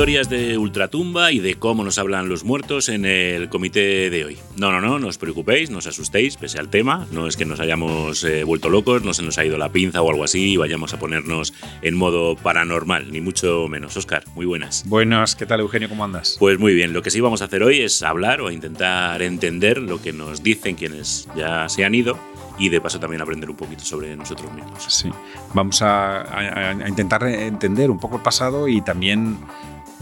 historias de ultratumba y de cómo nos hablan los muertos en el comité de hoy. No, no, no, no os preocupéis, no os asustéis, pese al tema. No es que nos hayamos eh, vuelto locos, no se nos ha ido la pinza o algo así y vayamos a ponernos en modo paranormal, ni mucho menos. Oscar, muy buenas. Buenas, ¿qué tal Eugenio? ¿Cómo andas? Pues muy bien, lo que sí vamos a hacer hoy es hablar o intentar entender lo que nos dicen quienes ya se han ido y de paso también aprender un poquito sobre nosotros mismos. Sí, vamos a, intentar entender un poco el pasado y también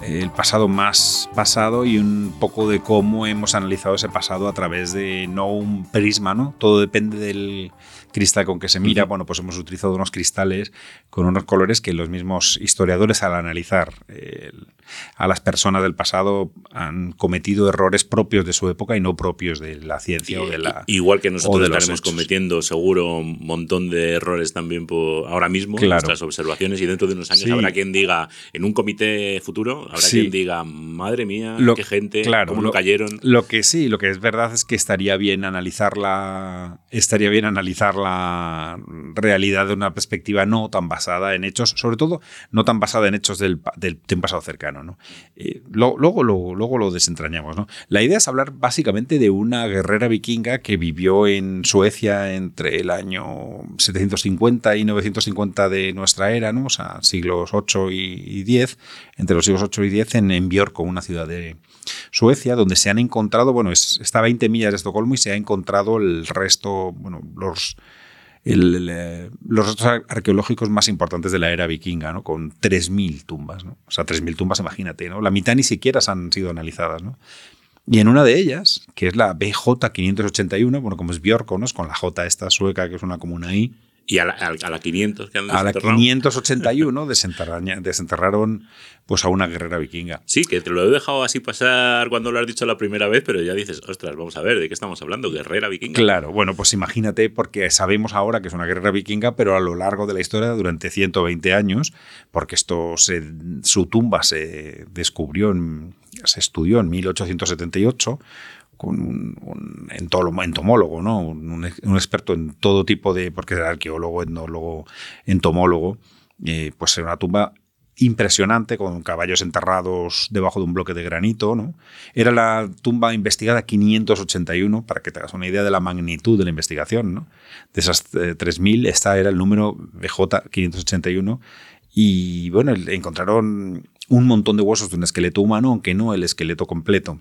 el pasado más pasado y un poco de cómo hemos analizado ese pasado a través de no un prisma, ¿no? Todo depende del cristal con que se mira. Bueno, pues hemos utilizado unos cristales con unos colores que los mismos historiadores al analizar a las personas del pasado han cometido errores propios de su época y no propios de la ciencia o de la... Igual que nosotros estaremos cometiendo seguro un montón de errores también por ahora mismo en nuestras observaciones y dentro de unos años habrá quien diga, en un comité futuro, habrá quien diga, madre mía, qué gente, cómo no cayeron. Lo que sí, lo que es verdad es que estaría bien analizarla, estaría bien analizar la realidad de una perspectiva no tan basada en hechos, sobre todo no tan basada en hechos del, del, de un pasado cercano. ¿no? Eh, luego, luego, luego lo desentrañamos. ¿no? La idea es hablar básicamente de una guerrera vikinga que vivió en Suecia entre el año 750 y 950 de nuestra era, ¿no? o sea, siglos 8 y 10, entre los siglos 8 y 10 en, en una ciudad de Suecia, donde se han encontrado, bueno, está a 20 millas de Estocolmo y se ha encontrado el resto, bueno, los los restos arqueológicos más importantes de la era vikinga, ¿no? con 3.000 tumbas. ¿no? O sea, 3.000 tumbas, imagínate, ¿no? la mitad ni siquiera han sido analizadas. ¿no? Y en una de ellas, que es la BJ581, bueno, como es Björko, ¿no? es con la J esta sueca, que es una comuna ahí, y a la, a la 500 que han A la 581 desenterraron pues a una guerrera vikinga. Sí, que te lo he dejado así pasar cuando lo has dicho la primera vez, pero ya dices, ostras, vamos a ver, ¿de qué estamos hablando? ¿Guerrera vikinga? Claro, bueno, pues imagínate, porque sabemos ahora que es una guerrera vikinga, pero a lo largo de la historia, durante 120 años, porque esto se, su tumba se descubrió, se estudió en 1878, con un, entomólogo, ¿no? Un, experto en todo tipo de, porque era arqueólogo, etnólogo, entomólogo, eh, pues era una tumba impresionante con caballos enterrados debajo de un bloque de granito. ¿no? Era la tumba investigada 581, para que te hagas una idea de la magnitud de la investigación. ¿no? De esas 3.000, eh, esta era el número BJ 581. Y bueno, encontraron un montón de huesos de un esqueleto humano, aunque no el esqueleto completo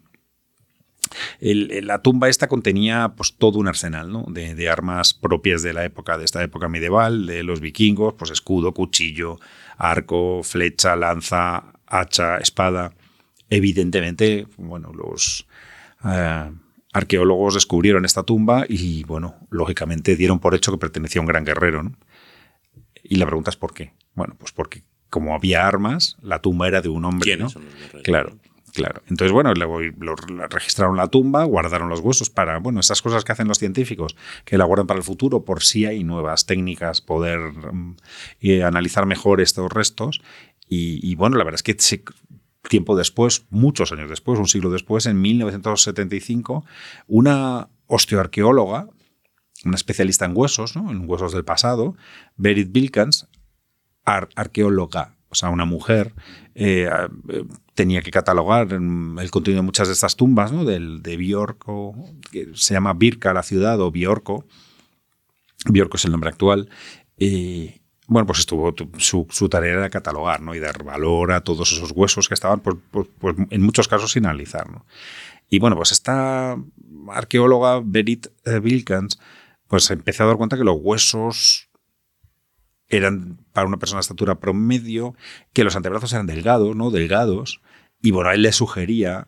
la tumba esta contenía pues, todo un arsenal ¿no? de, armas propias de la época, de esta época medieval, de los vikingos, pues escudo, cuchillo, arco, flecha, lanza, hacha, espada. Evidentemente, bueno, los eh, arqueólogos descubrieron esta tumba y, bueno, lógicamente dieron por hecho que pertenecía a un gran guerrero. Y la pregunta es por qué. Bueno, pues porque como había armas, la tumba era de un hombre, ¿no? Claro. Claro. Entonces, bueno, lo, registraron la tumba, guardaron los huesos para, bueno, esas cosas que hacen los científicos, que la guardan para el futuro por si hay nuevas técnicas, poder mm, analizar mejor estos restos. Y, bueno, la verdad es que tiempo después, muchos años después, un siglo después, en 1975, una osteoarqueóloga, una especialista en huesos, en huesos del pasado, Berit Bilkans, arqueóloga, o sea, una mujer, eh, tenía que catalogar el contenido de muchas de estas tumbas, ¿no? Del, de Biorco, que se llama Birka la ciudad o Biorco. Biorco es el nombre actual. Y bueno, pues estuvo su, tarea era catalogar ¿no? y dar valor a todos esos huesos que estaban, pues, pues, pues en muchos casos sin analizar. Y bueno, pues esta arqueóloga Berit Wilkins pues empezó a dar cuenta que los huesos eran para una persona de estatura promedio, que los antebrazos eran delgados, ¿no? Delgados. Y bueno, a él le sugería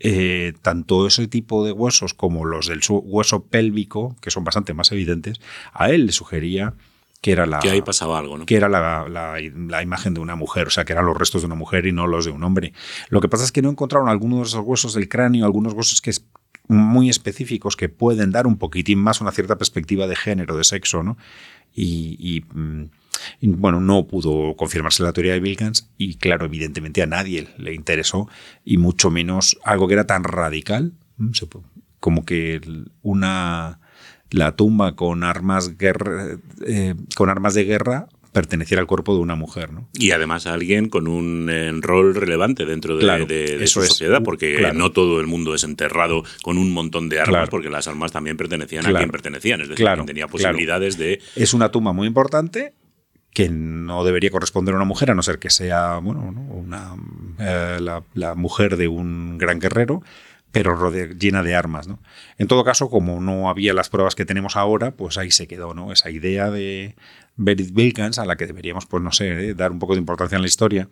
eh, tanto ese tipo de huesos como los del hueso pélvico, que son bastante más evidentes, a él le sugería que era la que ahí pasaba algo, ¿no? Que era la, la, imagen de una mujer, o sea, que eran los restos de una mujer y no los de un hombre. Lo que pasa es que no encontraron algunos de esos huesos del cráneo, algunos huesos que muy específicos que pueden dar un poquitín más una cierta perspectiva de género, de sexo, ¿no? Mm, y, bueno, no pudo confirmarse la teoría de Wilkins y claro, evidentemente a nadie le interesó y mucho menos algo que era tan radical como que una la tumba con armas guerra, eh, con armas de guerra perteneciera al cuerpo de una mujer. ¿no? Y además a alguien con un eh, rol relevante dentro de, su sociedad, porque no todo el mundo es enterrado con un montón de armas, porque las armas también pertenecían a quien pertenecían, es decir, quien tenía posibilidades de... Es una tumba muy importante que no debería corresponder a una mujer, a no ser que sea bueno, una, eh, la, mujer de un gran guerrero, pero llena de armas. ¿no? En todo caso, como no había las pruebas que tenemos ahora, pues ahí se quedó ¿no? esa idea de Berit Wilkins, a la que deberíamos, pues no sé, ¿eh? dar un poco de importancia en la historia,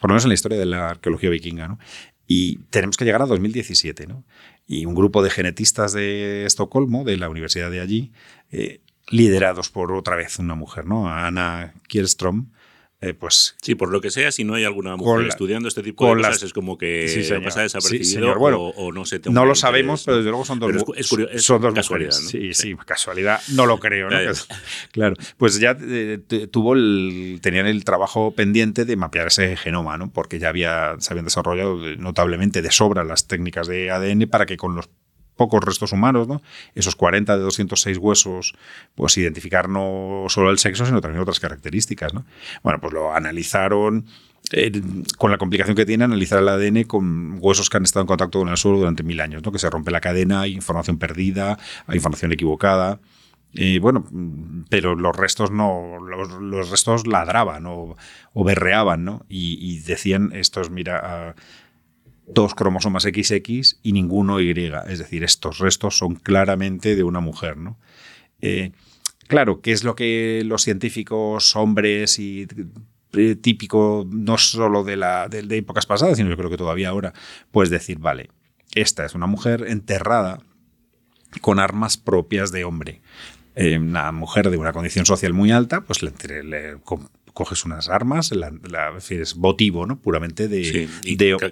por lo menos en la historia de la arqueología vikinga. ¿no? Y tenemos que llegar a 2017. ¿no? Y un grupo de genetistas de Estocolmo, de la universidad de allí, eh, liderados por otra vez una mujer, ¿no? Ana Kierstrom, eh, pues sí, por lo que sea, si no hay alguna mujer estudiando este tipo de cosas, es como que sí, pasa desapercibido o, no se No lo sabemos, pero desde luego son dos, es, son dos casualidad, Sí, sí, casualidad, no lo creo, ¿no? claro, pues ya eh, tuvo el, tenían el trabajo pendiente de mapear ese genoma, ¿no? Porque ya había, se habían desarrollado notablemente de sobra las técnicas de ADN para que con los pocos restos humanos, ¿no? Esos 40 de 206 huesos, pues identificar no solo el sexo, sino también otras características, ¿no? Bueno, pues lo analizaron eh, con la complicación que tiene analizar el ADN con huesos que han estado en contacto con el suelo durante mil años, ¿no? Que se rompe la cadena, hay información perdida, hay información equivocada. Y bueno, pero los restos no, los, restos ladraban o, berreaban, ¿no? Y, decían estos, mira, dos cromosomas XX y ninguno Y. Es decir, estos restos son claramente de una mujer. ¿no? Eh, claro, ¿qué es lo que los científicos hombres y eh, típico no solo de, la, de, épocas pasadas, sino yo creo que todavía ahora, puedes decir, vale, esta es una mujer enterrada con armas propias de hombre. Eh, una mujer de una condición social muy alta, pues le, le, coges unas armas, la, es votivo, ¿no? Puramente de,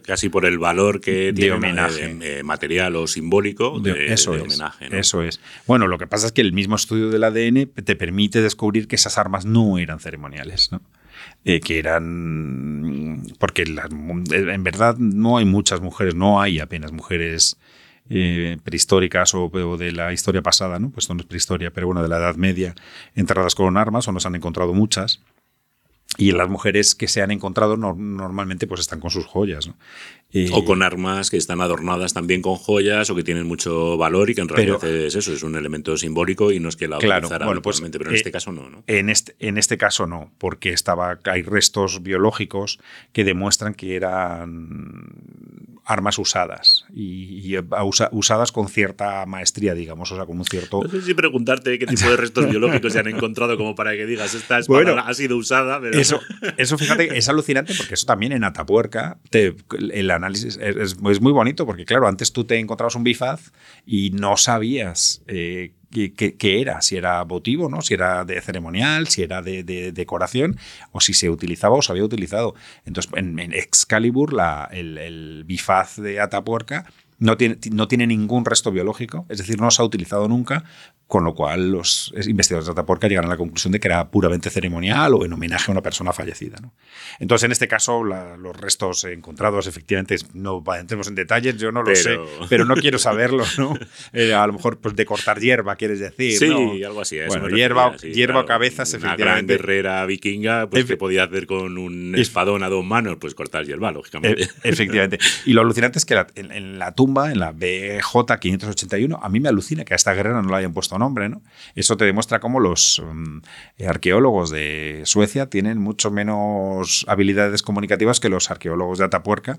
casi por el valor que tiene homenaje. Eh, material o simbólico de, eso homenaje. Eso es. Bueno, lo que pasa es que el mismo estudio del ADN te permite descubrir que esas armas no eran ceremoniales, ¿no? Eh, que eran porque en verdad no hay muchas mujeres, no hay apenas mujeres eh, prehistóricas o, de la historia pasada, ¿no? Pues no es prehistoria, pero bueno, de la Edad Media, enterradas con armas, o nos han encontrado muchas. Y las mujeres que se han encontrado normalmente pues están con sus joyas. Eh, o con armas que están adornadas también con joyas o que tienen mucho valor y que en realidad es eso, es un elemento simbólico y no es que la claro, bueno, pues, pero en eh, este caso no, no. En, este, en este caso no, porque estaba, hay restos biológicos que demuestran que eran armas usadas y, usadas con cierta maestría, digamos, o sea, con un cierto... No sé si preguntarte qué tipo de restos biológicos se han encontrado como para que digas, esta espada ha sido usada, pero... Eso, eso, fíjate, es alucinante porque eso también en Atapuerca, te, el análisis es, muy bonito porque, claro, antes tú te encontrabas un bifaz y no sabías... Eh, qué, era, si era votivo, ¿no? si era de ceremonial, si era de, decoración, o si se utilizaba o se había utilizado. Entonces, en, Excalibur, la, el, el, bifaz de Atapuerca no tiene, no tiene ningún resto biológico, es decir, no se ha utilizado nunca, con lo cual los investigadores de Atapuerca llegan a la conclusión de que era puramente ceremonial o en homenaje a una persona fallecida. ¿no? Entonces, en este caso, los restos encontrados, efectivamente, no entremos en detalles, yo no lo sé, pero no quiero saberlo. ¿no? Eh, a lo mejor pues, de cortar hierba, quieres decir. Sí, algo así. Bueno, hierba, hierba o cabezas, una efectivamente. Una gran guerrera vikinga, pues, que podía hacer con un espadón a dos manos? Pues cortar hierba, lógicamente. E, efectivamente. Y lo alucinante es que en, en la tumba, en la BJ 581, a mí me alucina que a esta guerrera no la hayan puesto nombre. ¿no? Eso te demuestra cómo los mm, arqueólogos de Suecia tienen mucho menos habilidades comunicativas que los arqueólogos de Atapuerca,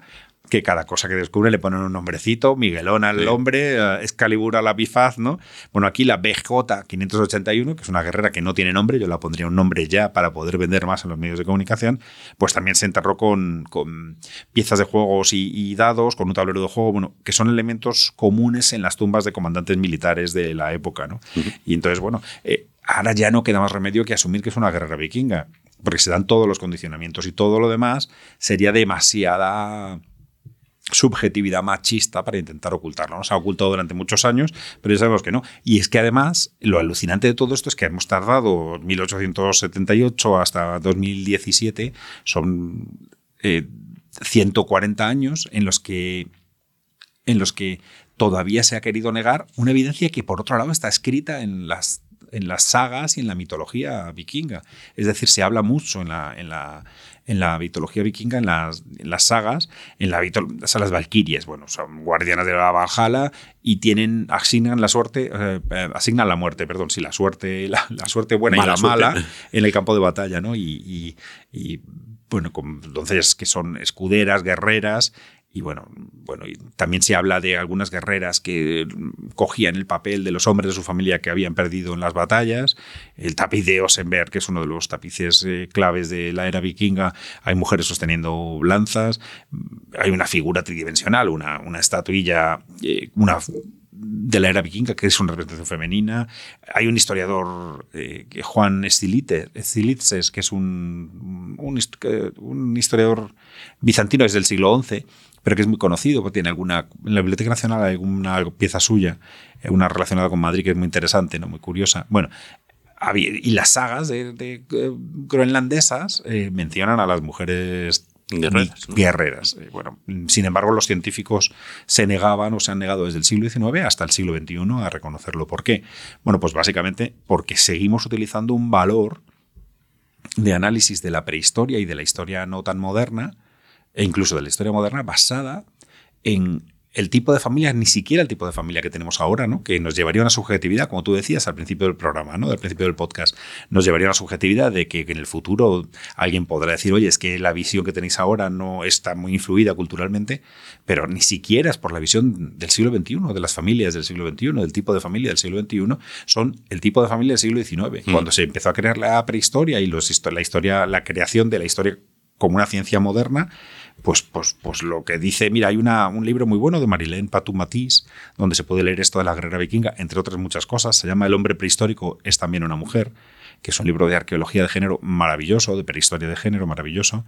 que cada cosa que descubre le ponen un nombrecito, Miguelón al hombre, eh, Excalibur a la bifaz, ¿no? Bueno, aquí la BJ 581, que es una guerrera que no tiene nombre, yo la pondría un nombre ya para poder vender más en los medios de comunicación, pues también se enterró con, con piezas de juegos y, dados, con un tablero de juego, bueno, que son elementos comunes en las tumbas de comandantes militares de la época, ¿no? Y entonces, bueno, eh, ahora ya no queda más remedio que asumir que es una guerrera vikinga, porque se dan todos los condicionamientos y todo lo demás sería demasiada subjetividad machista para intentar ocultarlo. Se ha ocultado durante muchos años, pero ya sabemos que no. Y es que además, lo alucinante de todo esto es que hemos tardado 1878 hasta 2017, son 140 eh, años en los que en los que todavía se ha querido negar una evidencia que por otro lado está escrita en las en las sagas y en la mitología vikinga. Es decir, se habla mucho en la, en la, en la mitología vikinga, en las, las sagas, en la las las valquirias, bueno, son guardianas de la Valhalla y tienen, asignan la suerte, eh, eh, asignan la muerte, perdón, sí, la suerte, la, suerte buena y la mala en el campo de batalla, ¿no? Y, y, bueno, con entonces que son escuderas, guerreras, y bueno, bueno, y también se habla de algunas guerreras que cogían el papel de los hombres de su familia que habían perdido en las batallas. El tapiz de Osenberg, que es uno de los tapices eh, claves de la era vikinga, hay mujeres sosteniendo lanzas. Hay una figura tridimensional, una, una estatuilla, eh, una de la era vikinga, que es una representación femenina. Hay un historiador, eh, Juan Stilitzes, que es un, un, un, historiador bizantino desde el siglo XI, pero que es muy conocido, porque tiene alguna, en la Biblioteca Nacional hay alguna pieza suya, eh, una relacionada con Madrid que es muy interesante, ¿no? muy curiosa. Bueno, y las sagas de, eh, groenlandesas eh, mencionan a las mujeres guerreras. guerreras. Bueno, sin embargo, los científicos se negaban o se han negado desde el siglo XIX hasta el siglo XXI a reconocerlo. ¿Por qué? Bueno, pues básicamente porque seguimos utilizando un valor de análisis de la prehistoria y de la historia no tan moderna e incluso de la historia moderna basada en el tipo de familia, ni siquiera el tipo de familia que tenemos ahora, ¿no? que nos llevaría a una subjetividad, como tú decías al principio del programa, ¿no? al principio del podcast, nos llevaría a una subjetividad de que, en el futuro alguien podrá decir, oye, es que la visión que tenéis ahora no está muy influida culturalmente, pero ni siquiera es por la visión del siglo XXI, de las familias del siglo XXI, del tipo de familia del siglo XXI, son el tipo de familia del siglo XIX. Mm. Cuando se empezó a crear la prehistoria y los, la historia, la creación de la historia como una ciencia moderna, pues, pues, pues lo que dice, mira, hay una, un libro muy bueno de Marilén Patou Matisse, donde se puede leer esto de la guerrera vikinga, entre otras muchas cosas, se llama El hombre prehistórico es también una mujer, que es un libro de arqueología de género maravilloso, de prehistoria de género maravilloso.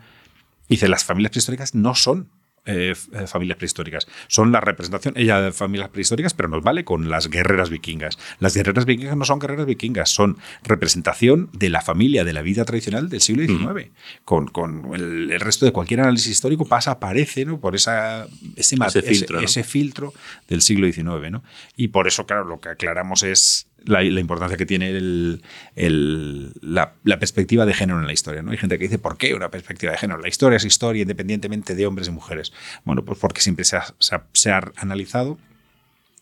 Dice, las familias prehistóricas no son eh, eh, familias prehistóricas. Son la representación, ella de familias prehistóricas, pero nos vale con las guerreras vikingas. Las guerreras vikingas no son guerreras vikingas, son representación de la familia, de la vida tradicional del siglo XIX. Con, con el, resto de cualquier análisis histórico pasa, aparece ¿no? por esa, ese, ese, filtro, ese, filtro, del siglo XIX. ¿no? Y por eso, claro, lo que aclaramos es la, importancia que tiene la, perspectiva de género en la historia. ¿no? Hay gente que dice, ¿por qué una perspectiva de género? La historia es historia independientemente de hombres y mujeres. Bueno, pues porque siempre se ha analizado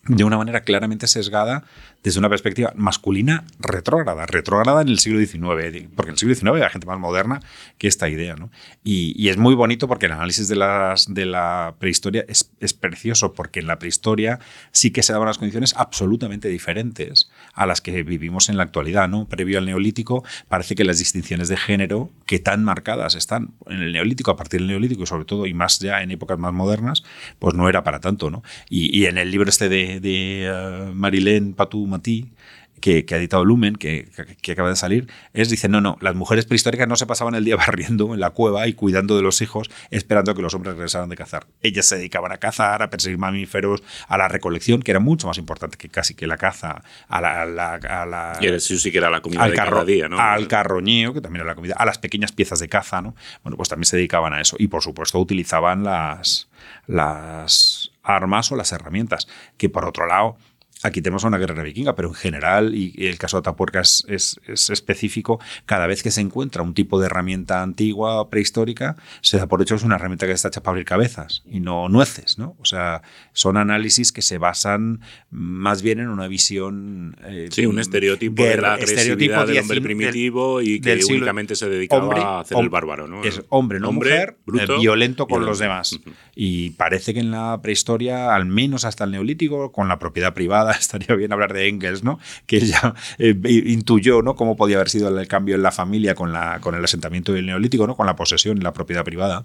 de una manera claramente sesgada desde una perspectiva masculina retrógrada, retrógrada en el siglo XIX, porque en el siglo XIX hay gente más moderna que esta idea. ¿no? Y, es muy bonito porque el análisis de, las, de la prehistoria es, es, precioso, porque en la prehistoria sí que se daban las condiciones absolutamente diferentes a las que vivimos en la actualidad. ¿no? Previo al neolítico, parece que las distinciones de género que tan marcadas están en el neolítico, a partir del neolítico y sobre todo, y más ya en épocas más modernas, pues no era para tanto. ¿no? Y, en el libro este de, de uh, Marilén Patou Matí, que, ha editado Lumen, que, acaba de salir, es, dice, no, no, las mujeres prehistóricas no se pasaban el día barriendo en la cueva y cuidando de los hijos, esperando a que los hombres regresaran de cazar. Ellas se dedicaban a cazar, a perseguir mamíferos, a la recolección, que era mucho más importante que casi que la caza, a la... A la, y eso sí que era la comida al de cada día, ¿no? Al carroñeo, que también era la comida, a las pequeñas piezas de caza, ¿no? Bueno, pues también se dedicaban a eso. Y por supuesto utilizaban las, las armas o las herramientas, que por otro lado Aquí tenemos una guerrera vikinga, pero en general, y el caso de Atapuerca es, es, específico, cada vez que se encuentra un tipo de herramienta antigua, prehistórica, se da por hecho que es una herramienta que está hecha para abrir cabezas y no nueces, ¿no? O sea, son análisis que se basan más bien en una visión... Eh, sí, un estereotipo de la agresividad del hombre primitivo y que únicamente se dedicaba a hacer el bárbaro, ¿no? Es hombre, no mujer, eh, violento con los demás. Y parece que en la prehistoria, al menos hasta el neolítico, con la propiedad privada, estaría bien hablar de Engels, ¿no? que ya eh, intuyó ¿no? cómo podía haber sido el cambio en la familia con, la, con el asentamiento del neolítico, ¿no? con la posesión y la propiedad privada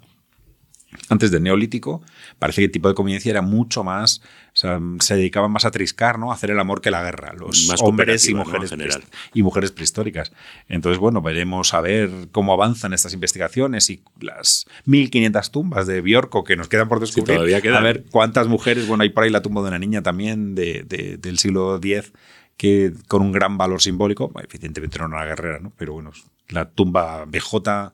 antes del neolítico, parece que el tipo de convivencia era mucho más, sea, se dedicaban más a triscar, ¿no? A hacer el amor que la guerra, los hombres y mujeres, general. y mujeres prehistóricas. Entonces, bueno, veremos a ver cómo avanzan estas investigaciones y las 1500 tumbas de Biorco que nos quedan por descubrir. A ver cuántas mujeres, bueno, hay por ahí la tumba de una niña también de, del siglo X que con un gran valor simbólico, evidentemente no era una guerrera, ¿no? Pero bueno, la tumba BJ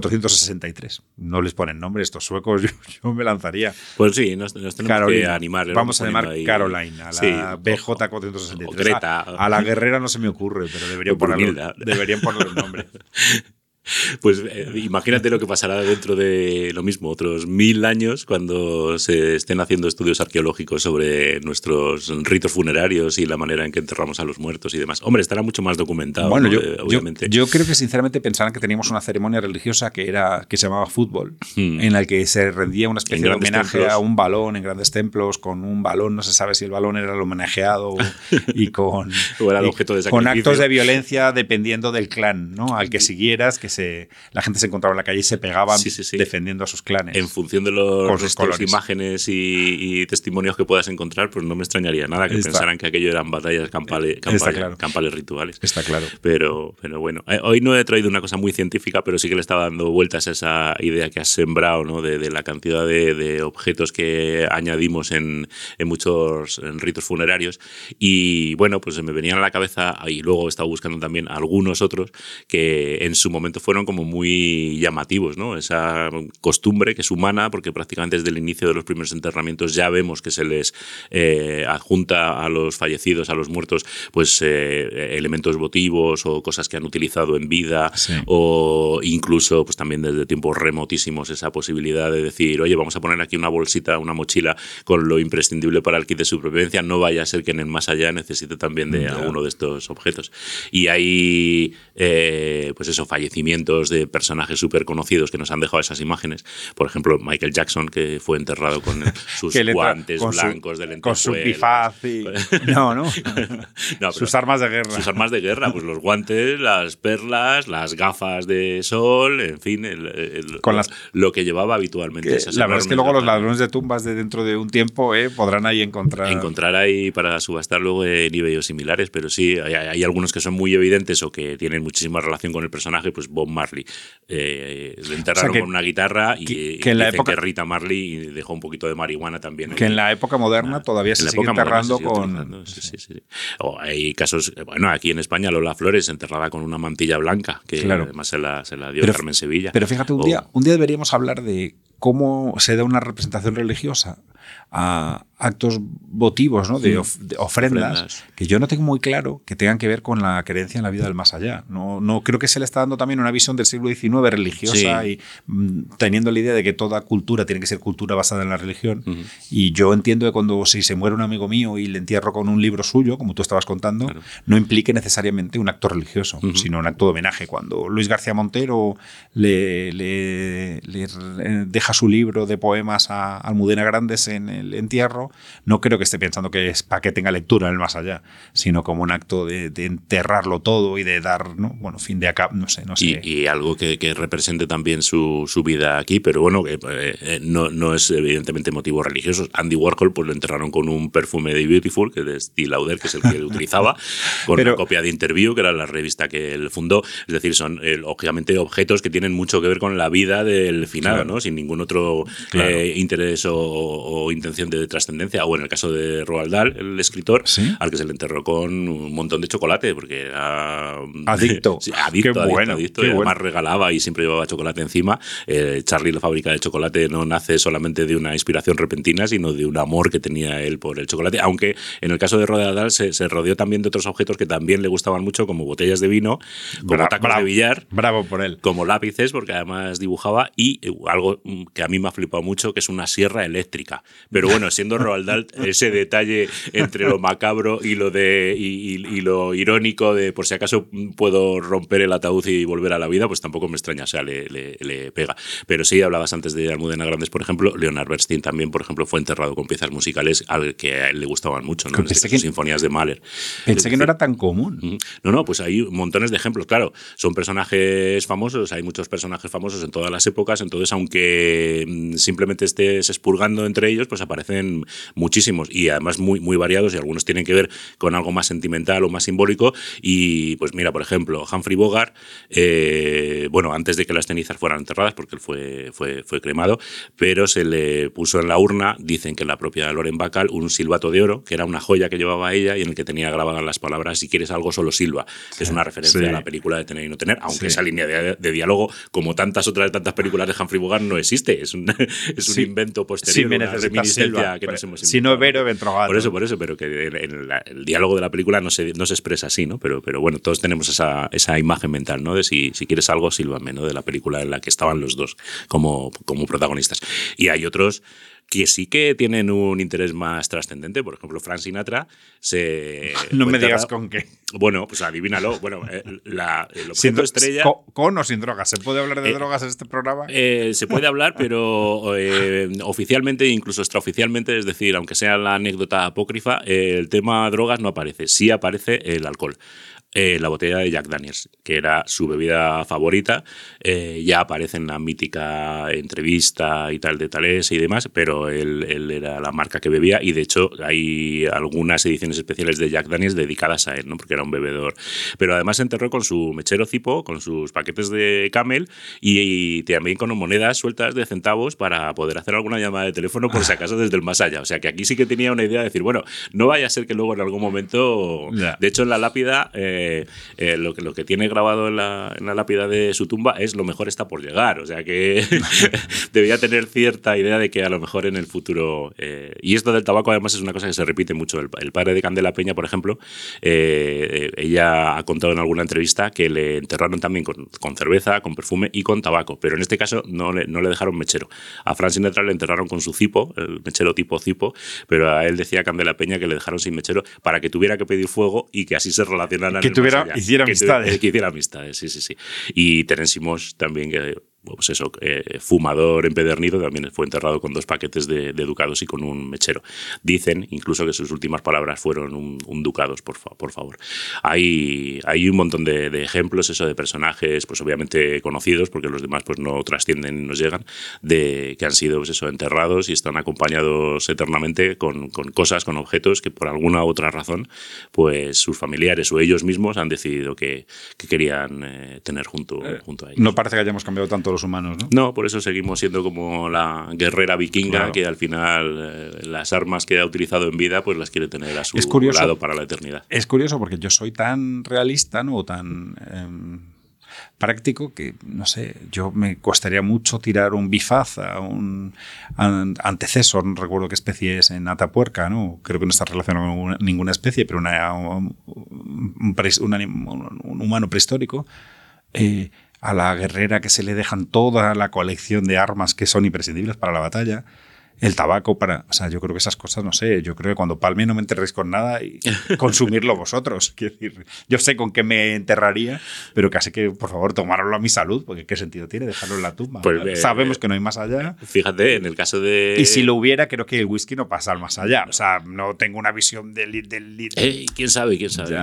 463. No les ponen nombre estos suecos, yo, me lanzaría. Pues sí, nos, tenemos que animar. Vamos a llamar Caroline, a la BJ 463. A, la guerrera no se me ocurre, pero deberían, ponerle, deberían ponerle nombre. Pues eh, imagínate lo que pasará dentro de lo mismo, otros mil años, cuando se estén haciendo estudios arqueológicos sobre nuestros ritos funerarios y la manera en que enterramos a los muertos y demás. Hombre, estará mucho más documentado, bueno, yo, eh, obviamente. Yo, creo que sinceramente pensarán que teníamos una ceremonia religiosa que, era, que se llamaba fútbol, hmm. en la que se rendía una especie de homenaje a un balón en grandes templos, con un balón, no se sabe si el balón era el homenajeado y con, objeto de con actos de violencia dependiendo del clan, ¿no? Al que siguieras, que la gente se encontraba en la calle y se pegaban defendiendo a sus clanes. En función de los imágenes y, testimonios que puedas encontrar, pues no me extrañaría nada que pensaran que aquello eran batallas campales, campales, rituales. Está claro. Pero, pero bueno, eh, hoy no he traído una cosa muy científica, pero sí que le estaba dando vueltas a esa idea que has sembrado, ¿no? De, la cantidad de, objetos que añadimos en, muchos ritos funerarios. Y bueno, pues me venían a la cabeza, y luego he estado buscando también algunos otros que en su momento fueron como muy llamativos, ¿no? Esa costumbre que es humana, porque prácticamente desde el inicio de los primeros enterramientos ya vemos que se les eh, adjunta a los fallecidos, a los muertos, pues eh, elementos votivos o cosas que han utilizado en vida, o incluso, pues también desde tiempos remotísimos, esa posibilidad de decir, oye, vamos a poner aquí una bolsita, una mochila con lo imprescindible para el kit de supervivencia, no vaya a ser que en el más allá necesite también de alguno de estos objetos. Y hay, eh, pues eso, fallecimientos de personajes súper conocidos que nos han dejado esas imágenes. Por ejemplo, Michael Jackson, que fue enterrado con sus guantes blancos de Con su bifaz y... No, no. sus armas de guerra. Sus armas de guerra, pues los guantes, las perlas, las gafas de sol, en fin, con las... lo que llevaba habitualmente. la verdad es que luego los ladrones de tumbas de dentro de un tiempo eh, podrán ahí encontrar... Encontrar ahí para subastar luego en eBay similares, pero sí, hay, hay, algunos que son muy evidentes o que tienen muchísima relación con el personaje, pues Bob Marley eh, le enterraron con una guitarra y, que, en la época, que Rita Marley dejó un poquito de marihuana también. Que en la época moderna todavía se sigue enterrando con... O hay casos, bueno, aquí en España Lola Flores enterrada con una mantilla blanca, que además se la, dio Carmen Sevilla. Pero fíjate, un, día, un día deberíamos hablar de cómo se da una representación religiosa a actos votivos, ¿no? de, ofrendas, que yo no tengo muy claro que tengan que ver con la creencia en la vida del más allá. No, no creo que se le está dando también una visión del siglo XIX religiosa y mm, teniendo la idea de que toda cultura tiene que ser cultura basada en la religión. Y yo entiendo que cuando si se muere un amigo mío y le entierro con un libro suyo, como tú estabas contando, no implique necesariamente un acto religioso, sino un acto de homenaje. Cuando Luis García Montero le, le, deja su libro de poemas a Almudena Grandes en el entierro, no creo que esté pensando que es para que tenga lectura en el más allá, sino como un acto de, enterrarlo todo y de dar, ¿no? bueno, fin de acá, no sé, no sé. Y, algo que, represente también su, vida aquí, pero bueno, que eh, no, no, es evidentemente motivo religioso. Andy Warhol pues lo enterraron con un perfume de Beautiful, que es de Steve Lauder, que es el que él utilizaba, con una copia de Interview, que era la revista que él fundó. Es decir, son obviamente objetos que tienen mucho que ver con la vida del final, ¿no? Sin ningún otro eh, interés o, intención de trascendencia. O en el caso de Roald Dahl, el escritor, al que se le enterró con un montón de chocolate, porque era adicto. adicto, adicto, además regalaba y siempre llevaba chocolate encima. Eh, Charlie, la fábrica de chocolate, no nace solamente de una inspiración repentina, sino de un amor que tenía él por el chocolate. Aunque en el caso de Roald Dahl se, rodeó también de otros objetos que también le gustaban mucho, como botellas de vino, como tacos de billar. Bravo por él. Como lápices, porque además dibujaba, y eh, algo que a mí me ha flipado mucho, que es una sierra eléctrica. Pero bueno, siendo Roald Dahl, ese detalle entre lo macabro y lo, de, y, lo irónico de por si acaso puedo romper el ataúd y volver a la vida, pues tampoco me extraña, o sea, le, le, pega. Pero sí, hablabas antes de Almudena Grandes, por ejemplo, Leonard Bernstein también, por ejemplo, fue enterrado con piezas musicales al que a él le gustaban mucho, ¿no? Este sinfonías de Mahler. Pensé que no era tan común. No, no, pues hay montones de ejemplos, claro, son personajes famosos, hay muchos personajes famosos en todas las épocas, entonces aunque mm, simplemente estés expurgando entre ellos, pues aparecen muchísimos y además muy, muy variados y algunos tienen que ver con algo más sentimental o más simbólico. Y pues mira, por ejemplo, Humphrey Bogart, eh, bueno, antes de que las cenizas fueran enterradas, porque él fue, fue, fue cremado, pero se le puso en la urna, dicen que la propia Loren Bacall, un silbato de oro, que era una joya que llevaba ella y en el que tenía grabadas las palabras si quieres algo solo silba. es una referencia a la película de Tener y No Tener, aunque esa línea de, diálogo, como tantas otras tantas películas de Humphrey Bogart, no existe. Es un, es un invento posterior, una reminiscencia que nos hemos Si no Vero, Por eso, por eso, pero que en, el diálogo de la película no se, no se expresa así, ¿no? Pero, pero bueno, todos tenemos esa, esa imagen mental, ¿no? De si, si quieres algo, sílvame, ¿no? De la película en la que estaban los dos como, como protagonistas. Y hay otros que sí que tienen un interés más trascendente. Por ejemplo, Frank Sinatra se. No me digas con qué. Bueno, pues adivínalo. Bueno, eh, la, el objeto estrella. Con, o sin drogas? ¿Se puede hablar de eh, drogas en este programa? Eh, se puede hablar, pero oficialmente, incluso extraoficialmente, es decir, aunque sea la anécdota apócrifa, el tema drogas no aparece. Sí aparece el alcohol. Eh, la botella de Jack Daniels, que era su bebida favorita. Eh, ya aparece en la mítica entrevista y tal de tales y demás, pero él, era la marca que bebía y de hecho hay algunas ediciones especiales de Jack Daniels dedicadas a él, ¿no? porque era un bebedor. Pero además se enterró con su mechero cipo, con sus paquetes de camel y, también con monedas sueltas de centavos para poder hacer alguna llamada de teléfono por si acaso desde el más allá. O sea que aquí sí que tenía una idea de decir, bueno, no vaya a ser que luego en algún momento, de hecho en la lápida... Eh, eh, lo, que, lo que tiene grabado en la, lápida de su tumba es lo mejor está por llegar. O sea que debía tener cierta idea de que a lo mejor en el futuro... Eh, y esto del tabaco además es una cosa que se repite mucho. El, padre de Candela Peña, por ejemplo, eh, ella ha contado en alguna entrevista que le enterraron también con, cerveza, con perfume y con tabaco. Pero en este caso no le, no le dejaron mechero. A Fran Sinatra le enterraron con su cipo, el mechero tipo cipo, pero a él decía Candela Peña que le dejaron sin mechero para que tuviera que pedir fuego y que así se relacionaran tuviera, hiciera amistades. Que, hiciera amistades, sí, sí, sí. Y Terence también, que pues eso, eh, fumador empedernido, también fue enterrado con dos paquetes de, ducados y con un mechero. Dicen incluso que sus últimas palabras fueron un, ducados, por, por favor. Hay, hay un montón de, ejemplos, eso, de personajes, pues obviamente conocidos, porque los demás pues no trascienden y nos llegan, de que han sido, pues eso, enterrados y están acompañados eternamente con, con cosas, con objetos que por alguna u otra razón, pues sus familiares o ellos mismos han decidido que, que querían eh, tener junto, eh, junto a ellos. No parece que hayamos cambiado tanto los humanos, ¿no? No, por eso seguimos siendo como la guerrera vikinga que al final eh, las armas que ha utilizado en vida pues las quiere tener a su lado para la eternidad. Es curioso porque yo soy tan realista, ¿no? O tan em, práctico que, no sé, yo me costaría mucho tirar un bifaz a un antecesor, no recuerdo qué especie es en Atapuerca, ¿no? Creo que no está relacionado con ninguna especie, pero una, un, un, humano prehistórico. Eh, a la guerrera que se le dejan toda la colección de armas que son imprescindibles para la batalla el tabaco para. O sea, yo creo que esas cosas, no sé, yo creo que cuando palme no me enterréis con nada y consumirlo vosotros. Quiero decir, yo sé con qué me enterraría, pero casi que, por favor, tomároslo a mi salud, porque ¿qué sentido tiene dejarlo en la tumba? Pues, Sabemos que no hay más allá. Fíjate, en el caso de. Y si lo hubiera, creo que el whisky no pasa al más allá. O sea, no tengo una visión del. del, eh, ¿Quién sabe? ¿Quién sabe?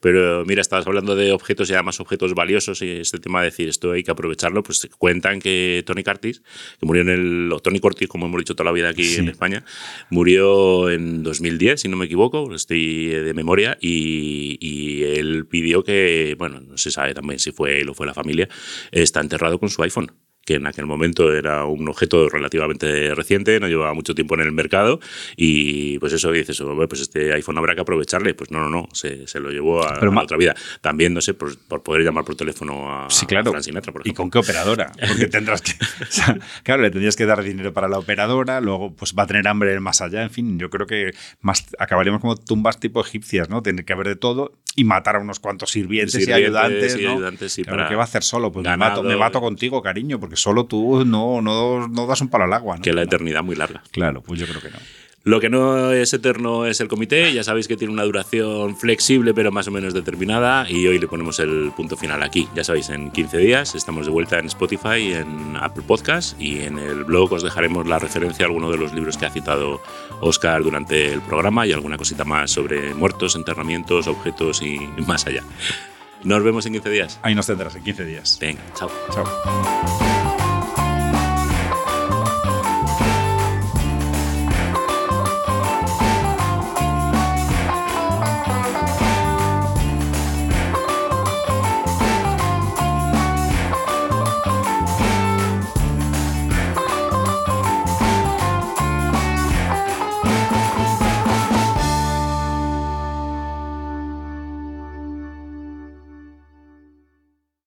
Pero mira, estabas hablando de objetos y además objetos valiosos y este tema de decir esto hay que aprovecharlo. Pues cuentan que Tony Curtis, que murió en el. O Tony Curtis, como hemos dicho toda la vida aquí en España. Murió en 2010, si no me equivoco, estoy de memoria, y, y, él pidió que, bueno, no se sabe también si fue él o fue la familia, está enterrado con su iPhone que en aquel momento era un objeto relativamente reciente, no llevaba mucho tiempo en el mercado y pues eso dices, pues este iPhone habrá que aprovecharle. Pues no, no, no, se, se lo llevó a, otra vida. También, no sé, por, poder llamar por teléfono a, sí, claro. Sinatra, ¿Y con qué operadora? Porque tendrás que... claro, le tendrías que dar dinero para la operadora, luego pues va a tener hambre más allá, en fin, yo creo que más acabaríamos como tumbas tipo egipcias, ¿no? Tiene que haber de todo y matar a unos cuantos sirvientes, y ayudantes, ¿no? ayudantes ¿qué va a hacer solo? Pues me mato, me mato, contigo, cariño, porque solo tú no, no, no das un palo al agua. ¿no? Que la eternidad muy larga. Claro, pues yo creo que no. Lo que no es eterno es el comité, ya sabéis que tiene una duración flexible pero más o menos determinada y hoy le ponemos el punto final aquí. Ya sabéis, en 15 días estamos de vuelta en Spotify, en Apple Podcast y en el blog os dejaremos la referencia a alguno de los libros que ha citado Oscar durante el programa y alguna cosita más sobre muertos, enterramientos, objetos y más allá. Nos vemos en 15 días. Ahí nos tendrás en 15 días. Venga, chao. Chao.